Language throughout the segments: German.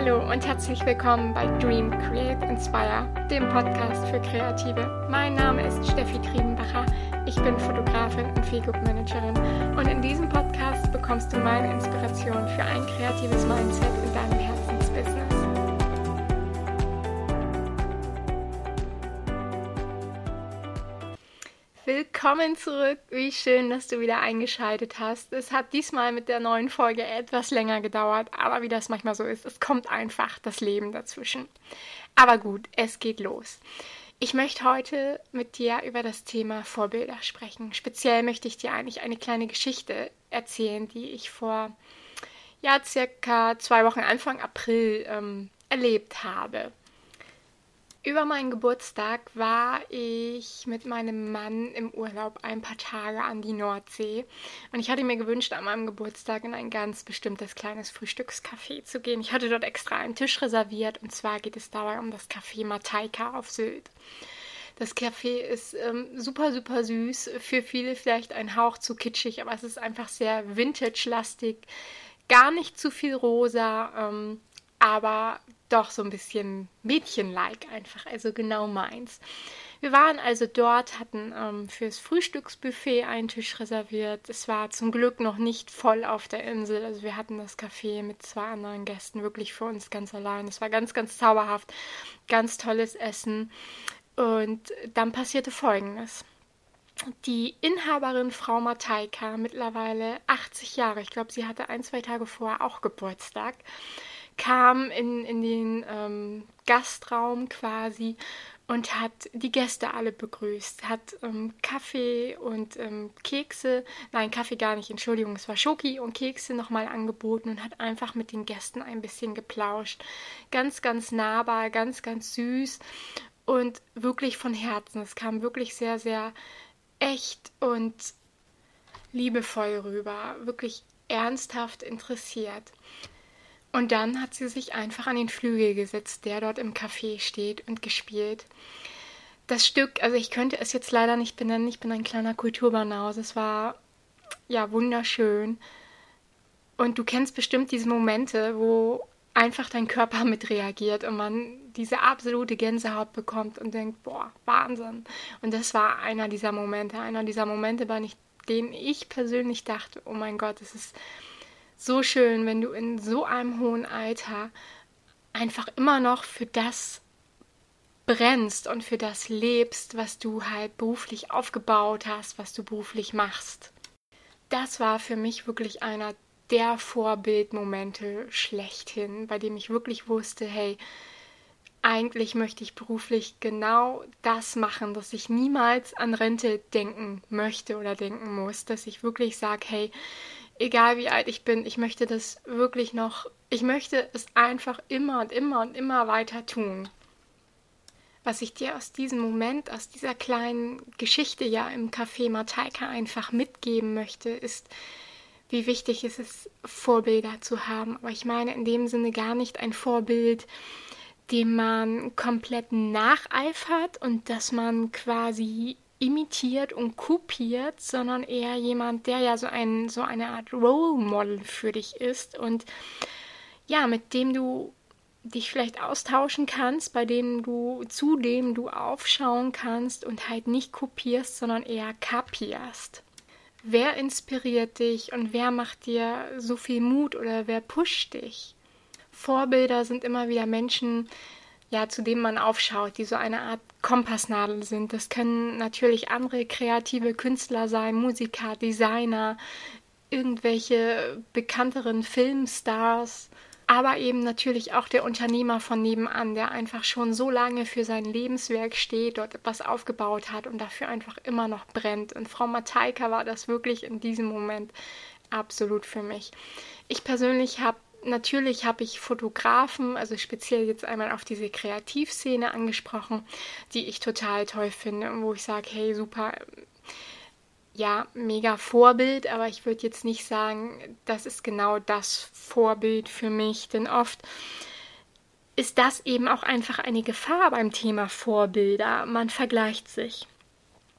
Hallo und herzlich willkommen bei Dream Create Inspire, dem Podcast für Kreative. Mein Name ist Steffi Triebenbacher. Ich bin Fotografin und Feelgood Managerin und in diesem Podcast bekommst du meine Inspiration für ein kreatives Mindset in deinem Herzensbusiness. Willkommen zurück. Wie schön, dass du wieder eingeschaltet hast. Es hat diesmal mit der neuen Folge etwas länger gedauert, aber wie das manchmal so ist, es kommt einfach das Leben dazwischen. Aber gut, es geht los. Ich möchte heute mit dir über das Thema Vorbilder sprechen. Speziell möchte ich dir eigentlich eine kleine Geschichte erzählen, die ich vor ja circa zwei Wochen Anfang April ähm, erlebt habe. Über meinen Geburtstag war ich mit meinem Mann im Urlaub ein paar Tage an die Nordsee und ich hatte mir gewünscht, an meinem Geburtstag in ein ganz bestimmtes kleines Frühstückscafé zu gehen. Ich hatte dort extra einen Tisch reserviert und zwar geht es dabei um das Café Mateika auf Sylt. Das Café ist ähm, super, super süß. Für viele vielleicht ein Hauch zu kitschig, aber es ist einfach sehr vintage-lastig. Gar nicht zu viel rosa. Ähm, aber doch so ein bisschen Mädchen-like einfach, also genau meins. Wir waren also dort, hatten ähm, fürs Frühstücksbuffet einen Tisch reserviert. Es war zum Glück noch nicht voll auf der Insel. Also wir hatten das Café mit zwei anderen Gästen wirklich für uns ganz allein. Es war ganz, ganz zauberhaft, ganz tolles Essen. Und dann passierte Folgendes. Die Inhaberin Frau Mateika, mittlerweile 80 Jahre, ich glaube, sie hatte ein, zwei Tage vorher auch Geburtstag, kam in, in den ähm, Gastraum quasi und hat die Gäste alle begrüßt, hat ähm, Kaffee und ähm, Kekse, nein, Kaffee gar nicht, Entschuldigung, es war Schoki und Kekse nochmal angeboten und hat einfach mit den Gästen ein bisschen geplauscht. Ganz, ganz nahbar, ganz, ganz süß und wirklich von Herzen. Es kam wirklich sehr, sehr echt und liebevoll rüber, wirklich ernsthaft interessiert. Und dann hat sie sich einfach an den Flügel gesetzt, der dort im Café steht und gespielt. Das Stück, also ich könnte es jetzt leider nicht benennen, ich bin ein kleiner Kulturbanause. Es war ja wunderschön. Und du kennst bestimmt diese Momente, wo einfach dein Körper mit reagiert und man diese absolute Gänsehaut bekommt und denkt, boah, Wahnsinn. Und das war einer dieser Momente, einer dieser Momente, bei denen ich persönlich dachte, oh mein Gott, es ist so schön, wenn du in so einem hohen Alter einfach immer noch für das brennst und für das lebst, was du halt beruflich aufgebaut hast, was du beruflich machst. Das war für mich wirklich einer der Vorbildmomente schlechthin, bei dem ich wirklich wusste, hey, eigentlich möchte ich beruflich genau das machen, dass ich niemals an Rente denken möchte oder denken muss, dass ich wirklich sage, hey, egal wie alt ich bin, ich möchte das wirklich noch, ich möchte es einfach immer und immer und immer weiter tun. Was ich dir aus diesem Moment, aus dieser kleinen Geschichte ja im Café Mateika einfach mitgeben möchte, ist, wie wichtig es ist, Vorbilder zu haben. Aber ich meine in dem Sinne gar nicht ein Vorbild, dem man komplett nacheifert und dass man quasi imitiert und kopiert, sondern eher jemand, der ja so, ein, so eine Art Role Model für dich ist und ja, mit dem du dich vielleicht austauschen kannst, bei dem du, zu dem du aufschauen kannst und halt nicht kopierst, sondern eher kapierst. Wer inspiriert dich und wer macht dir so viel Mut oder wer pusht dich? Vorbilder sind immer wieder Menschen, ja, zu denen man aufschaut, die so eine Art Kompassnadel sind. Das können natürlich andere kreative Künstler sein, Musiker, Designer, irgendwelche bekannteren Filmstars, aber eben natürlich auch der Unternehmer von nebenan, der einfach schon so lange für sein Lebenswerk steht, dort etwas aufgebaut hat und dafür einfach immer noch brennt. Und Frau Mateika war das wirklich in diesem Moment absolut für mich. Ich persönlich habe natürlich habe ich Fotografen, also speziell jetzt einmal auf diese Kreativszene angesprochen, die ich total toll finde und wo ich sage, hey, super, ja, mega Vorbild, aber ich würde jetzt nicht sagen, das ist genau das Vorbild für mich, denn oft ist das eben auch einfach eine Gefahr beim Thema Vorbilder. Man vergleicht sich.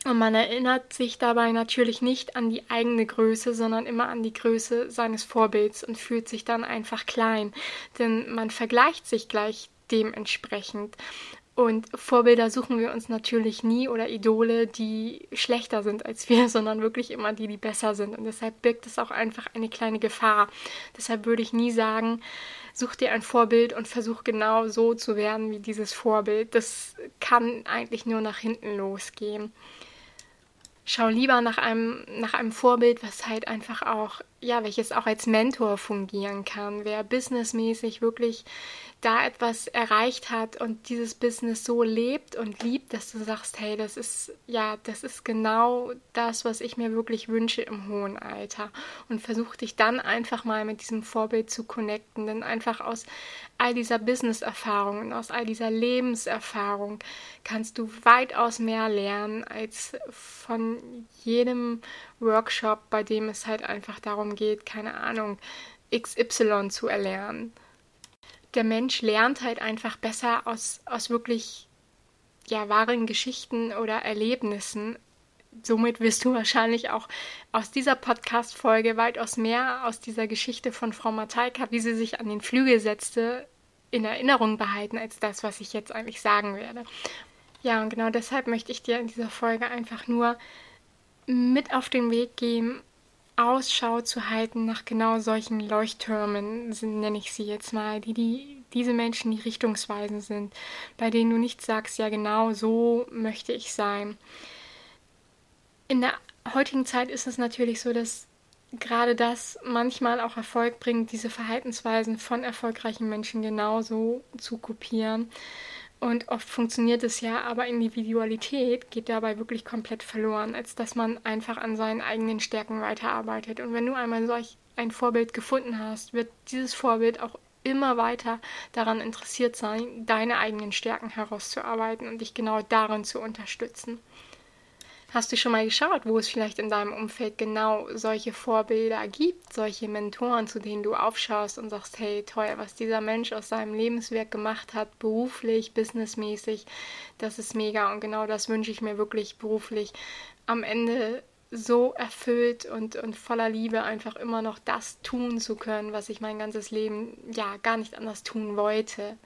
Und man erinnert sich dabei natürlich nicht an die eigene Größe, sondern immer an die Größe seines Vorbilds und fühlt sich dann einfach klein. Denn man vergleicht sich gleich dementsprechend. Und Vorbilder suchen wir uns natürlich nie oder Idole, die schlechter sind als wir, sondern wirklich immer die, die besser sind. Und deshalb birgt es auch einfach eine kleine Gefahr. Deshalb würde ich nie sagen, such dir ein Vorbild und versuch genau so zu werden wie dieses Vorbild. Das kann eigentlich nur nach hinten losgehen schau lieber nach einem, nach einem Vorbild, was halt einfach auch, ja, welches auch als Mentor fungieren kann, wer businessmäßig wirklich da etwas erreicht hat und dieses Business so lebt und liebt, dass du sagst, hey, das ist ja, das ist genau das, was ich mir wirklich wünsche im hohen Alter. Und versuch dich dann einfach mal mit diesem Vorbild zu connecten, denn einfach aus all dieser Business-Erfahrung und aus all dieser Lebenserfahrung kannst du weitaus mehr lernen als von jedem Workshop, bei dem es halt einfach darum geht, keine Ahnung, XY zu erlernen der Mensch lernt halt einfach besser aus, aus wirklich ja, wahren Geschichten oder Erlebnissen. Somit wirst du wahrscheinlich auch aus dieser Podcast-Folge weitaus mehr aus dieser Geschichte von Frau Mateika, wie sie sich an den Flügel setzte, in Erinnerung behalten, als das, was ich jetzt eigentlich sagen werde. Ja, und genau deshalb möchte ich dir in dieser Folge einfach nur mit auf den Weg geben, Ausschau zu halten nach genau solchen Leuchttürmen, nenne ich sie jetzt mal, die, die diese Menschen die Richtungsweisen sind, bei denen du nicht sagst, ja genau so möchte ich sein. In der heutigen Zeit ist es natürlich so, dass gerade das manchmal auch Erfolg bringt, diese Verhaltensweisen von erfolgreichen Menschen genauso zu kopieren. Und oft funktioniert es ja, aber Individualität geht dabei wirklich komplett verloren, als dass man einfach an seinen eigenen Stärken weiterarbeitet. Und wenn du einmal solch ein Vorbild gefunden hast, wird dieses Vorbild auch immer weiter daran interessiert sein, deine eigenen Stärken herauszuarbeiten und dich genau darin zu unterstützen. Hast du schon mal geschaut, wo es vielleicht in deinem Umfeld genau solche Vorbilder gibt, solche Mentoren, zu denen du aufschaust und sagst, hey, toll, was dieser Mensch aus seinem Lebenswerk gemacht hat, beruflich, businessmäßig, das ist mega und genau das wünsche ich mir wirklich beruflich. Am Ende so erfüllt und, und voller Liebe einfach immer noch das tun zu können, was ich mein ganzes Leben ja gar nicht anders tun wollte.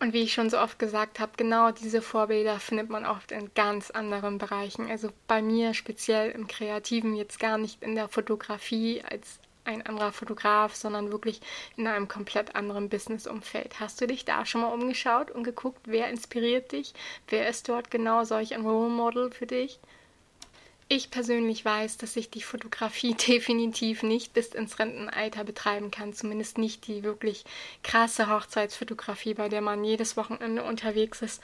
Und wie ich schon so oft gesagt habe, genau diese Vorbilder findet man oft in ganz anderen Bereichen. Also bei mir speziell im Kreativen, jetzt gar nicht in der Fotografie als ein anderer Fotograf, sondern wirklich in einem komplett anderen Businessumfeld. Hast du dich da schon mal umgeschaut und geguckt, wer inspiriert dich? Wer ist dort genau solch ein Role Model für dich? Ich persönlich weiß, dass ich die Fotografie definitiv nicht bis ins Rentenalter betreiben kann. Zumindest nicht die wirklich krasse Hochzeitsfotografie, bei der man jedes Wochenende unterwegs ist.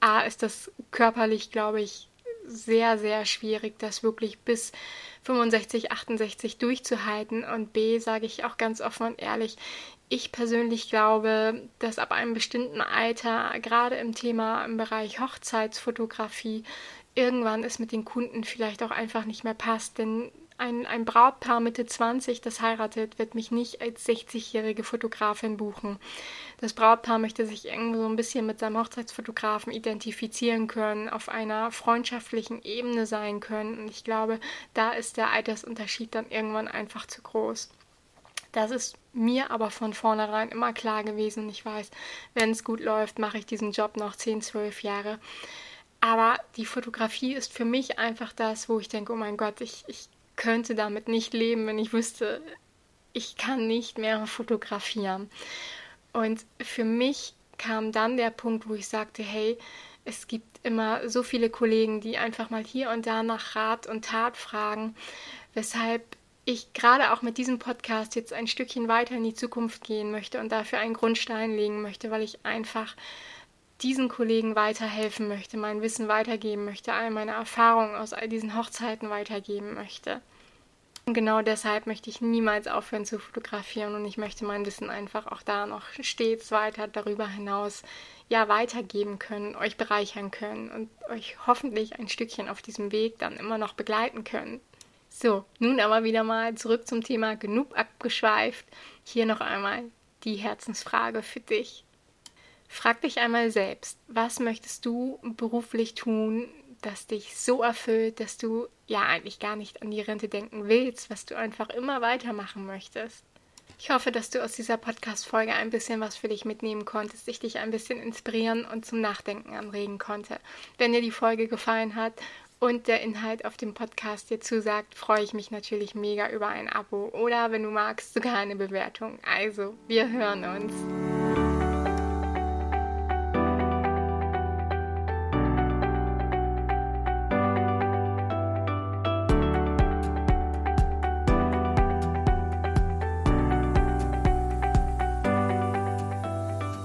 A, ist das körperlich, glaube ich, sehr, sehr schwierig, das wirklich bis 65, 68 durchzuhalten. Und B, sage ich auch ganz offen und ehrlich, ich persönlich glaube, dass ab einem bestimmten Alter, gerade im Thema im Bereich Hochzeitsfotografie, irgendwann es mit den Kunden vielleicht auch einfach nicht mehr passt. Denn ein, ein Brautpaar Mitte 20, das heiratet, wird mich nicht als 60-jährige Fotografin buchen. Das Brautpaar möchte sich irgendwo so ein bisschen mit seinem Hochzeitsfotografen identifizieren können, auf einer freundschaftlichen Ebene sein können. Und ich glaube, da ist der Altersunterschied dann irgendwann einfach zu groß. Das ist mir aber von vornherein immer klar gewesen. Ich weiß, wenn es gut läuft, mache ich diesen Job noch 10, 12 Jahre. Aber die Fotografie ist für mich einfach das, wo ich denke, oh mein Gott, ich, ich könnte damit nicht leben, wenn ich wüsste, ich kann nicht mehr fotografieren. Und für mich kam dann der Punkt, wo ich sagte, hey, es gibt immer so viele Kollegen, die einfach mal hier und da nach Rat und Tat fragen, weshalb ich gerade auch mit diesem Podcast jetzt ein Stückchen weiter in die Zukunft gehen möchte und dafür einen Grundstein legen möchte, weil ich einfach diesen Kollegen weiterhelfen möchte, mein Wissen weitergeben möchte, all meine Erfahrungen aus all diesen Hochzeiten weitergeben möchte. Und genau deshalb möchte ich niemals aufhören zu fotografieren und ich möchte mein Wissen einfach auch da noch stets weiter darüber hinaus ja weitergeben können, euch bereichern können und euch hoffentlich ein Stückchen auf diesem Weg dann immer noch begleiten können. So, nun aber wieder mal zurück zum Thema genug abgeschweift. Hier noch einmal die Herzensfrage für dich. Frag dich einmal selbst, was möchtest du beruflich tun, das dich so erfüllt, dass du ja eigentlich gar nicht an die Rente denken willst, was du einfach immer weitermachen möchtest. Ich hoffe, dass du aus dieser Podcast-Folge ein bisschen was für dich mitnehmen konntest, ich dich ein bisschen inspirieren und zum Nachdenken anregen konnte. Wenn dir die Folge gefallen hat und der Inhalt auf dem Podcast dir zusagt, freue ich mich natürlich mega über ein Abo oder wenn du magst, sogar eine Bewertung. Also, wir hören uns.